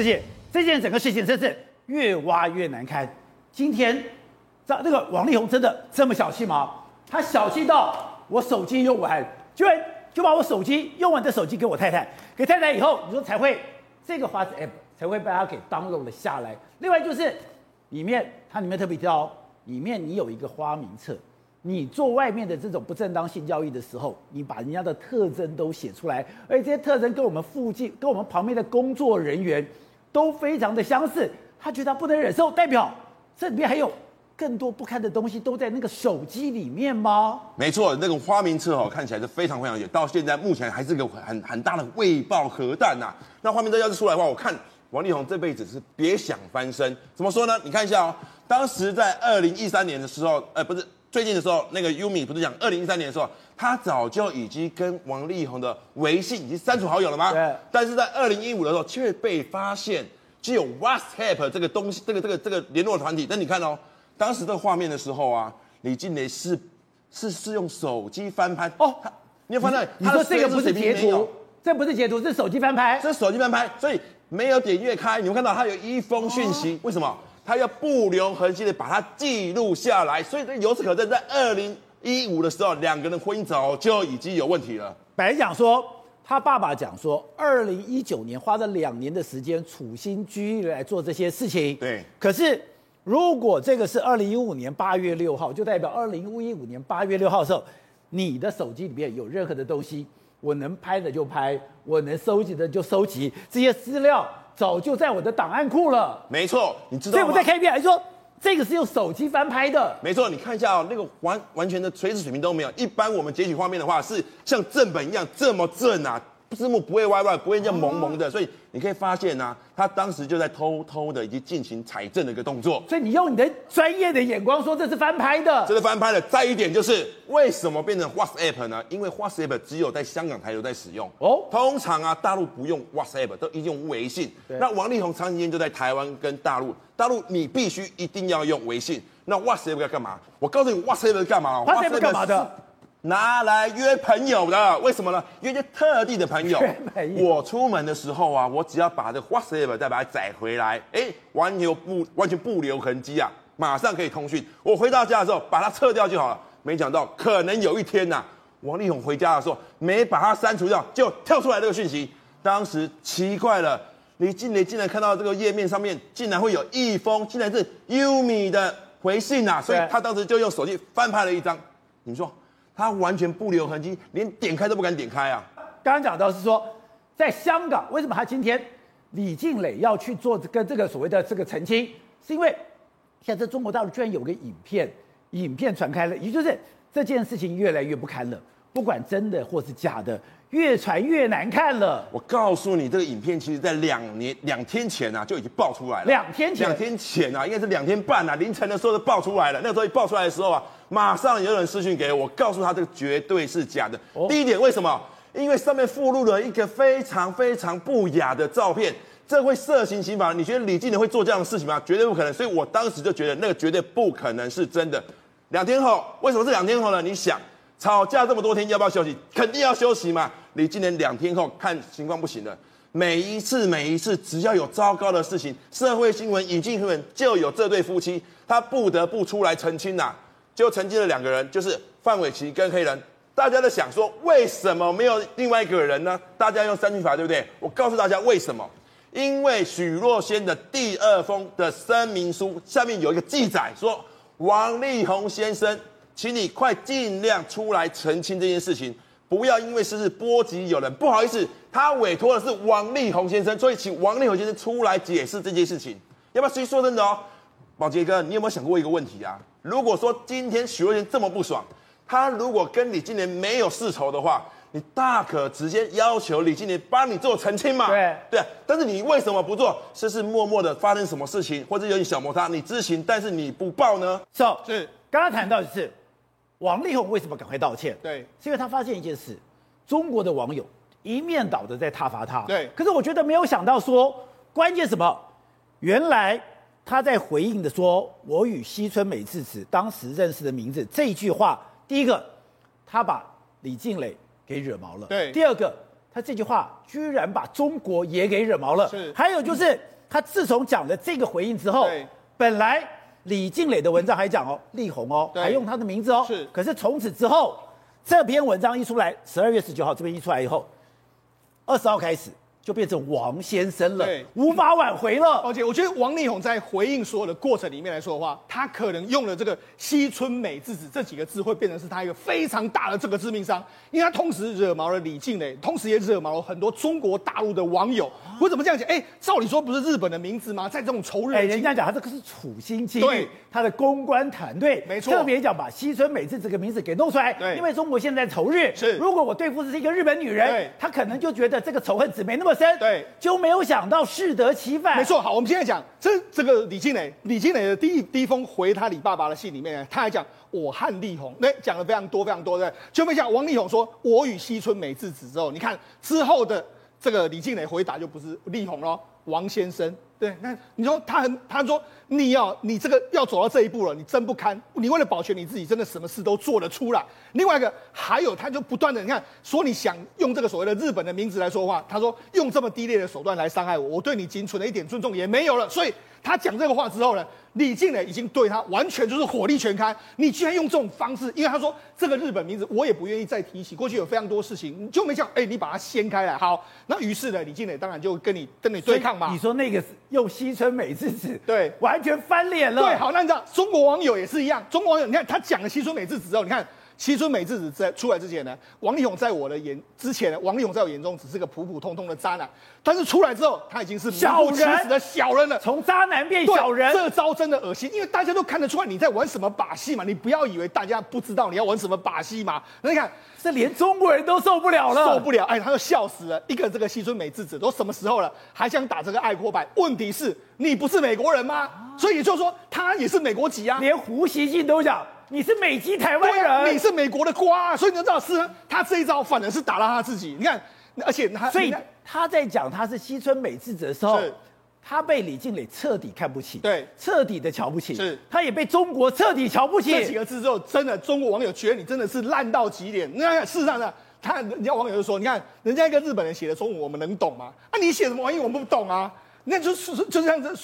这件，这件整个事情真是越挖越难堪。今天，这那个王力宏真的这么小气吗？他小气到我手机用完，居然就把我手机用完的手机给我太太，给太太以后，你说才会这个花子 app 才会被他给 download 了下来。另外就是里面它里面特别挑，里面你有一个花名册。你做外面的这种不正当性交易的时候，你把人家的特征都写出来，而且这些特征跟我们附近、跟我们旁边的工作人员都非常的相似，他觉得他不能忍受，代表这里面还有更多不堪的东西都在那个手机里面吗？没错，那个花名册哦，看起来是非常非常严，到现在目前还是个很很大的未爆核弹呐。那花名册要是出来的话，我看王力宏这辈子是别想翻身。怎么说呢？你看一下哦，当时在二零一三年的时候，呃，不是。最近的时候，那个优米不是讲二零一三年的时候，他早就已经跟王力宏的微信已经删除好友了吗？对。但是在二零一五的时候，却被发现具有 WhatsApp 这个东西，这个这个这个联络团体。但你看哦，当时这个画面的时候啊，李静蕾是是是用手机翻拍哦。你有发现？你说这个不是截图，这不是截图，是手机翻拍。这是手机翻拍，所以没有点阅开。你们看到他有一封讯息，为什么？他要不留痕迹的把它记录下来，所以这由此可证，在二零一五的时候，两个人婚姻早就已经有问题了。本来讲说，他爸爸讲说，二零一九年花了两年的时间，处心积虑来做这些事情。对。可是，如果这个是二零一五年八月六号，就代表二零一五年八月六号的时候，你的手机里面有任何的东西，我能拍的就拍，我能收集的就收集这些资料。早就在我的档案库了。没错，你知道吗？所以我在看一遍，还说这个是用手机翻拍的。没错，你看一下哦，那个完完全的垂直水平都没有。一般我们截取画面的话，是像正本一样这么正啊。字幕不会歪歪，不会这样蒙蒙的，所以你可以发现啊，他当时就在偷偷的已经进行采证的一个动作。所以你用你的专业的眼光说这是翻拍的，这是翻拍的。再一点就是为什么变成 WhatsApp 呢？因为 WhatsApp 只有在香港才有在使用哦。通常啊，大陆不用 WhatsApp，都一定用微信。那王力宏长时间就在台湾跟大陆，大陆你必须一定要用微信。那 WhatsApp 要干嘛？我告诉你，WhatsApp 是干嘛？WhatsApp 干嘛的？拿来约朋友的，为什么呢？约些特地的朋友。我出门的时候啊，我只要把这 WhatsApp 再把它载回来，哎，完全不完全不留痕迹啊，马上可以通讯。我回到家的时候把它撤掉就好了。没想到可能有一天呐、啊，王力宏回家的时候没把它删除掉，就跳出来这个讯息。当时奇怪了，李靓蕾竟然看到这个页面上面竟然会有一封，竟然是优米的回信呐、啊，所以他当时就用手机翻拍了一张。你说？他完全不留痕迹，连点开都不敢点开啊！刚刚讲到是说，在香港，为什么他今天李静蕾要去做跟这个所谓的这个澄清？是因为现在中国大陆居然有个影片，影片传开了，也就是这件事情越来越不堪了。不管真的或是假的，越传越难看了。我告诉你，这个影片其实在两年两天前啊就已经爆出来了。两天前，两天前啊，应该是两天半啊，凌晨的时候就爆出来了。那个时候一爆出来的时候啊，马上有人私讯给我，告诉他这个绝对是假的。哦、第一点，为什么？因为上面附录了一个非常非常不雅的照片，这会涉嫌刑法。你觉得李靓蕾会做这样的事情吗？绝对不可能。所以我当时就觉得那个绝对不可能是真的。两天后，为什么是两天后呢？你想？吵架这么多天，要不要休息？肯定要休息嘛。你今年两天后看情况不行了，每一次每一次只要有糟糕的事情，社会新闻、引进新闻就有这对夫妻，他不得不出来澄清呐、就澄清了两个人，就是范玮琪跟黑人。大家在想说，为什么没有另外一个人呢？大家用三句法，对不对？我告诉大家为什么？因为许若瑄的第二封的声明书下面有一个记载说，王力宏先生。请你快尽量出来澄清这件事情，不要因为私事波及有人。不好意思，他委托的是王力宏先生，所以请王力宏先生出来解释这件事情。要不要？实际说真的哦，宝杰哥，你有没有想过一个问题啊？如果说今天许若瑄这么不爽，他如果跟李金莲没有世仇的话，你大可直接要求李金莲帮你做澄清嘛。对对，但是你为什么不做？是是默默的发生什么事情，或者有点小摩擦，你知情，但是你不报呢？是、so, 是，刚刚谈到的是。王力宏为什么赶快道歉？对，是因为他发现一件事，中国的网友一面倒的在挞伐他。对，可是我觉得没有想到说，关键什么？原来他在回应的说：“我与西村美智子当时认识的名字。”这一句话，第一个，他把李静蕾给惹毛了。对。第二个，他这句话居然把中国也给惹毛了。是，还有就是他自从讲了这个回应之后，本来李静蕾的文章还讲哦，力宏哦，对还用他的名字哦，是。可是从此之后，这篇文章一出来，十二月十九号这边一出来以后，二十号开始。就变成王先生了，对，无法挽回了。而且我觉得王力宏在回应所有的过程里面来说的话，他可能用了这个“西村美智子”这几个字，会变成是他一个非常大的这个致命伤，因为他同时惹毛了李静蕾，同时也惹毛了很多中国大陆的网友。我怎么这样讲？哎，照理说不是日本的名字吗？在这种仇日，哎，人家讲他这个是处心积虑，他的公关团队没错，特别讲把西村美智这个名字给弄出来，对，因为中国现在仇日，是，如果我对付的是一个日本女人，对，他可能就觉得这个仇恨值没那么深，对，就没有想到适得其反。没错，好，我们现在讲这这个李静蕾，李静蕾的第一第一封回他李爸爸的信里面，他还讲我和力宏，那讲了非常多非常多的，就没讲王力宏说我与西村美智子之后，你看之后的这个李静蕾回答就不是力宏喽，王先生。对，那你说他很，他说你要你这个要走到这一步了，你真不堪。你为了保全你自己，真的什么事都做得出来。另外一个还有，他就不断的你看说你想用这个所谓的日本的名字来说话，他说用这么低劣的手段来伤害我，我对你仅存的一点尊重也没有了。所以他讲这个话之后呢，李静蕾已经对他完全就是火力全开。你居然用这种方式，因为他说这个日本名字我也不愿意再提起。过去有非常多事情，你就没想哎，你把它掀开来。好，那于是呢，李静蕾当然就跟你跟你对抗嘛。你说那个。用西村美智子，对，完全翻脸了。对，好，那你知道中国网友也是一样。中国网友，你看他讲了西村美智子之后，你看西村美智子在出来之前呢，王力宏在我的眼之前，王力宏在我眼中只是个普普通通的渣男，但是出来之后，他已经是小人的小人了，从渣男变小人，这招真的恶心，因为大家都看得出来你在玩什么把戏嘛，你不要以为大家不知道你要玩什么把戏嘛。那你看。这连中国人都受不了了，受不了！哎，他就笑死了。一个这个西村美智子都什么时候了，还想打这个爱国牌？问题是，你不是美国人吗？啊、所以也就是说，他也是美国籍啊。连胡锡进都讲，你是美籍台湾人，啊，你是美国的瓜，啊。所以你就知道是他这一招，反而是打了他自己。你看，而且他，所以他在讲他是西村美智子的时候。他被李静蕾彻底看不起，对，彻底的瞧不起，是，他也被中国彻底瞧不起。这几个字之后，真的中国网友觉得你真的是烂到极点。那事实上呢，他人家网友就说，你看人家一个日本人写的中文，我们能懂吗？啊，你写什么玩意，我们不懂啊？那就是就这样子，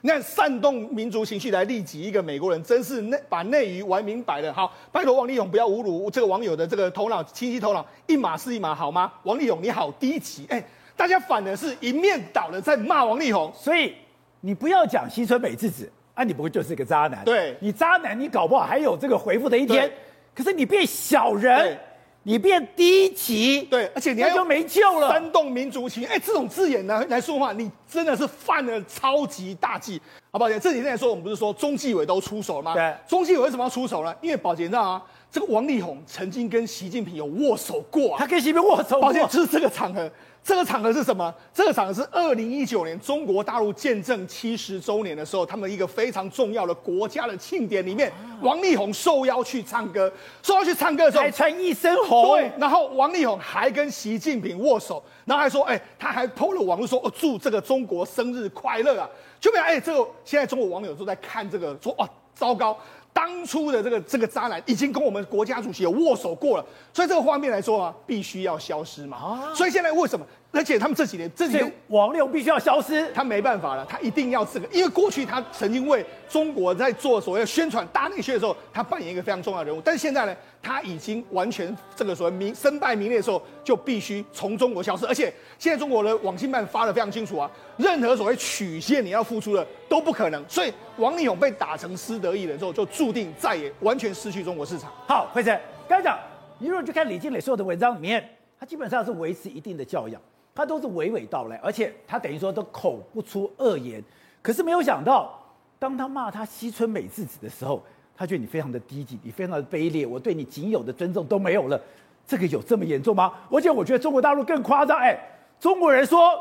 你看煽动民族情绪来利己一个美国人，真是内把内娱玩明白了。好，拜托王力宏不要侮辱这个网友的这个头脑清晰头脑，一码是一码好吗？王力宏你好低级，哎。大家反而是一面倒的在骂王力宏，所以你不要讲西村美智子啊，你不会就是个渣男？对，你渣男，你搞不好还有这个回复的一天。可是你变小人，你变低级，对，而且你还就没救了。煽动民族情，哎，这种字眼呢来说话，你真的是犯了超级大忌。好，宝姐，这几天来说，我们不是说中纪委都出手了吗？对，中纪委为什么要出手呢？因为宝姐你知道吗？这个王力宏曾经跟习近平有握手过，他跟习近平握手过。宝姐，就是这个场合。这个场合是什么？这个场合是二零一九年中国大陆建政七十周年的时候，他们一个非常重要的国家的庆典里面，王力宏受邀去唱歌，受邀去唱歌的时候，还穿一身红。对，然后王力宏还跟习近平握手，然后还说，哎，他还 PO 了网络说，哦，祝这个中中国生日快乐啊！就没有，哎，这个现在中国网友都在看这个，说，哇，糟糕。当初的这个这个渣男已经跟我们国家主席有握手过了，所以这个画面来说啊，必须要消失嘛。啊，所以现在为什么？而且他们这几年，这几年王力宏必须要消失，他没办法了，他一定要这个，因为过去他曾经为中国在做所谓宣传大内宣的时候，他扮演一个非常重要的人物。但是现在呢，他已经完全这个所谓名身败名裂的时候，就必须从中国消失。而且现在中国的网信办发的非常清楚啊，任何所谓曲线你要付出的都不可能。所以王力宏被打成失德艺人之后，就注注定再也完全失去中国市场。好，辉诚，刚才讲，你如果去看李静蕾所有的文章里面，他基本上是维持一定的教养。他都是娓娓道来，而且他等于说都口不出恶言。可是没有想到，当他骂他西村美智子的时候，他觉得你非常的低级，你非常的卑劣，我对你仅有的尊重都没有了。这个有这么严重吗？而且我觉得中国大陆更夸张，哎，中国人说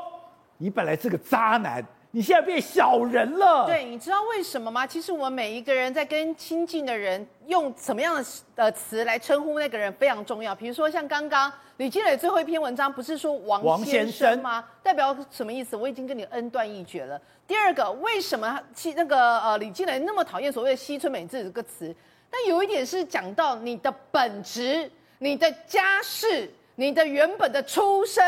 你本来是个渣男。你现在变小人了。对，你知道为什么吗？其实我们每一个人在跟亲近的人用什么样的呃词来称呼那个人非常重要。比如说像刚刚李金磊最后一篇文章，不是说王先生吗？代表什么意思？我已经跟你恩断义绝了。第二个，为什么其那个呃李金磊那么讨厌所谓的西村美智这个词？但有一点是讲到你的本质、你的家世。你的原本的出身，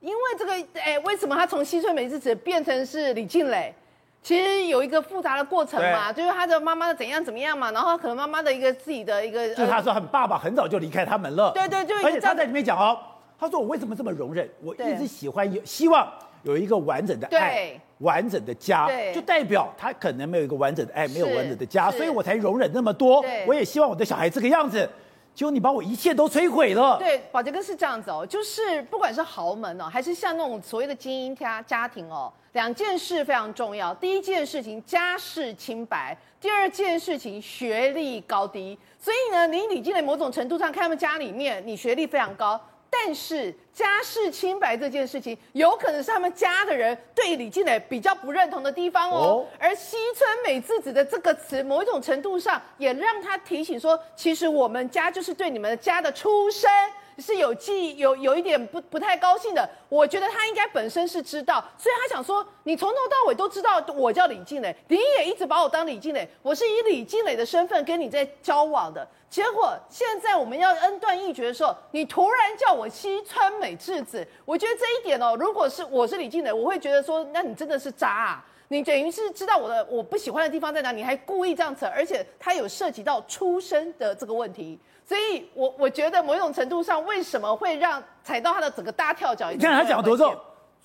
因为这个，哎，为什么他从西村美智子变成是李静蕾？其实有一个复杂的过程嘛，就是他的妈妈的怎样怎么样嘛，然后可能妈妈的一个自己的一个，就是他说很爸爸很早就离开他们了，对对，就而且他在里面讲哦，他说我为什么这么容忍？我一直喜欢有希望有一个完整的爱，完整的家，就代表他可能没有一个完整的爱，没有完整的家，所以我才容忍那么多。我也希望我的小孩这个样子。就你把我一切都摧毁了。对，宝杰哥是这样子哦，就是不管是豪门哦，还是像那种所谓的精英家家庭哦，两件事非常重要。第一件事情家世清白，第二件事情学历高低。所以呢，你李靓蕾某种程度上看他们家里面，你学历非常高。但是家世清白这件事情，有可能是他们家的人对李静蕾比较不认同的地方哦。哦，而西村美智子的这个词，某一种程度上也让他提醒说，其实我们家就是对你们家的出身。是有记忆有有一点不不太高兴的，我觉得他应该本身是知道，所以他想说，你从头到尾都知道我叫李静蕾，你也一直把我当李静蕾，我是以李静蕾的身份跟你在交往的，结果现在我们要恩断义绝的时候，你突然叫我西川美智子，我觉得这一点哦，如果是我是李静蕾，我会觉得说，那你真的是渣啊，你等于是知道我的我不喜欢的地方在哪，你还故意这样扯，而且他有涉及到出身的这个问题。所以我，我我觉得某种程度上，为什么会让踩到他的整个大跳脚？你看他讲多重，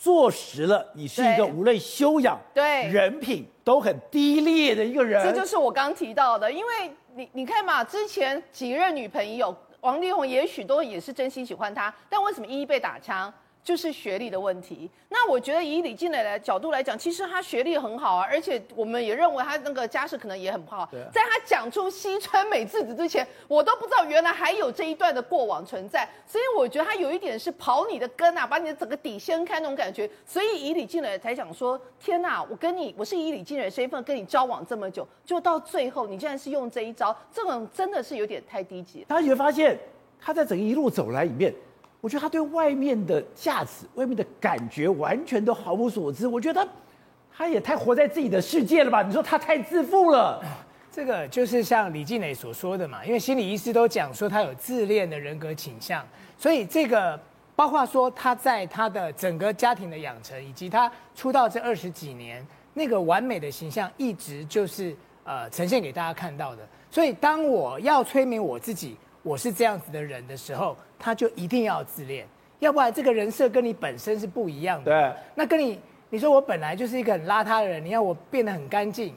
坐实了你是一个无论修养、对人品都很低劣的一个人。这就是我刚提到的，因为你你看嘛，之前几任女朋友王力宏也许都也是真心喜欢他，但为什么一一被打枪？就是学历的问题。那我觉得以李静蕾的角度来讲，其实他学历很好啊，而且我们也认为他那个家世可能也很不好。对。在他讲出西川美智子之前，我都不知道原来还有这一段的过往存在。所以我觉得他有一点是刨你的根啊，把你的整个底掀开那种感觉。所以以李静蕾才讲说：天哪，我跟你，我是以李静蕾身份跟你交往这么久，就到最后你竟然是用这一招，这种真的是有点太低级。大家会发现他在整个一路走来里面。我觉得他对外面的价值、外面的感觉完全都毫无所知。我觉得他，也太活在自己的世界了吧？你说他太自负了。这个就是像李静蕾所说的嘛，因为心理医师都讲说他有自恋的人格倾向，所以这个包括说他在他的整个家庭的养成，以及他出道这二十几年那个完美的形象，一直就是呃呈现给大家看到的。所以当我要催眠我自己。我是这样子的人的时候，他就一定要自恋，要不然这个人设跟你本身是不一样的。对，那跟你你说我本来就是一个很邋遢的人，你要我变得很干净，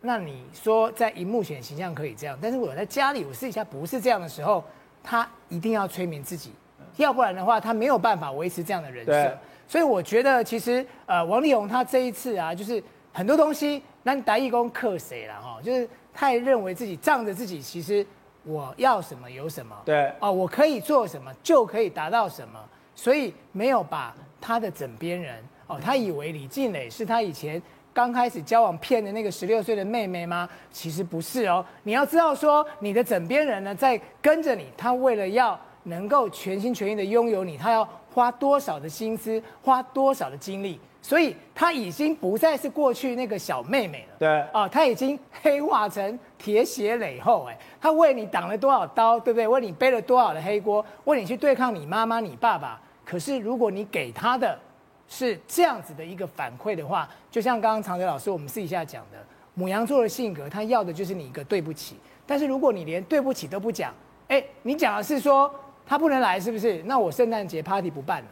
那你说在荧幕前形象可以这样，但是我在家里我私底下不是这样的时候，他一定要催眠自己，要不然的话他没有办法维持这样的人设。所以我觉得其实呃王力宏他这一次啊，就是很多东西，那你打义工克谁了哈？就是太认为自己仗着自己其实。我要什么有什么，对哦，我可以做什么就可以达到什么，所以没有把他的枕边人哦，他以为李静蕾是他以前刚开始交往骗的那个十六岁的妹妹吗？其实不是哦，你要知道说你的枕边人呢在跟着你，他为了要能够全心全意的拥有你，他要花多少的心思，花多少的精力。所以她已经不再是过去那个小妹妹了。对，哦，她已经黑化成铁血磊后，哎，她为你挡了多少刀，对不对？为你背了多少的黑锅，为你去对抗你妈妈、你爸爸。可是如果你给他的是这样子的一个反馈的话，就像刚刚常德老师我们私底下讲的，母羊座的性格，他要的就是你一个对不起。但是如果你连对不起都不讲，哎，你讲的是说他不能来，是不是？那我圣诞节 party 不办了。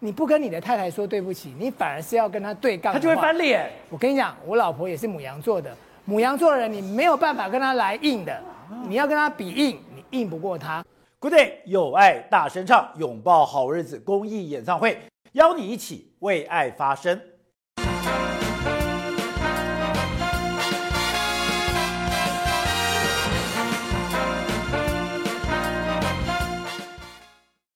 你不跟你的太太说对不起，你反而是要跟她对杠，她就会翻脸。我跟你讲，我老婆也是母羊座的，母羊座的人你没有办法跟她来硬的，你要跟她比硬，你硬不过她。Good day，有爱大声唱，拥抱好日子公益演唱会，邀你一起为爱发声。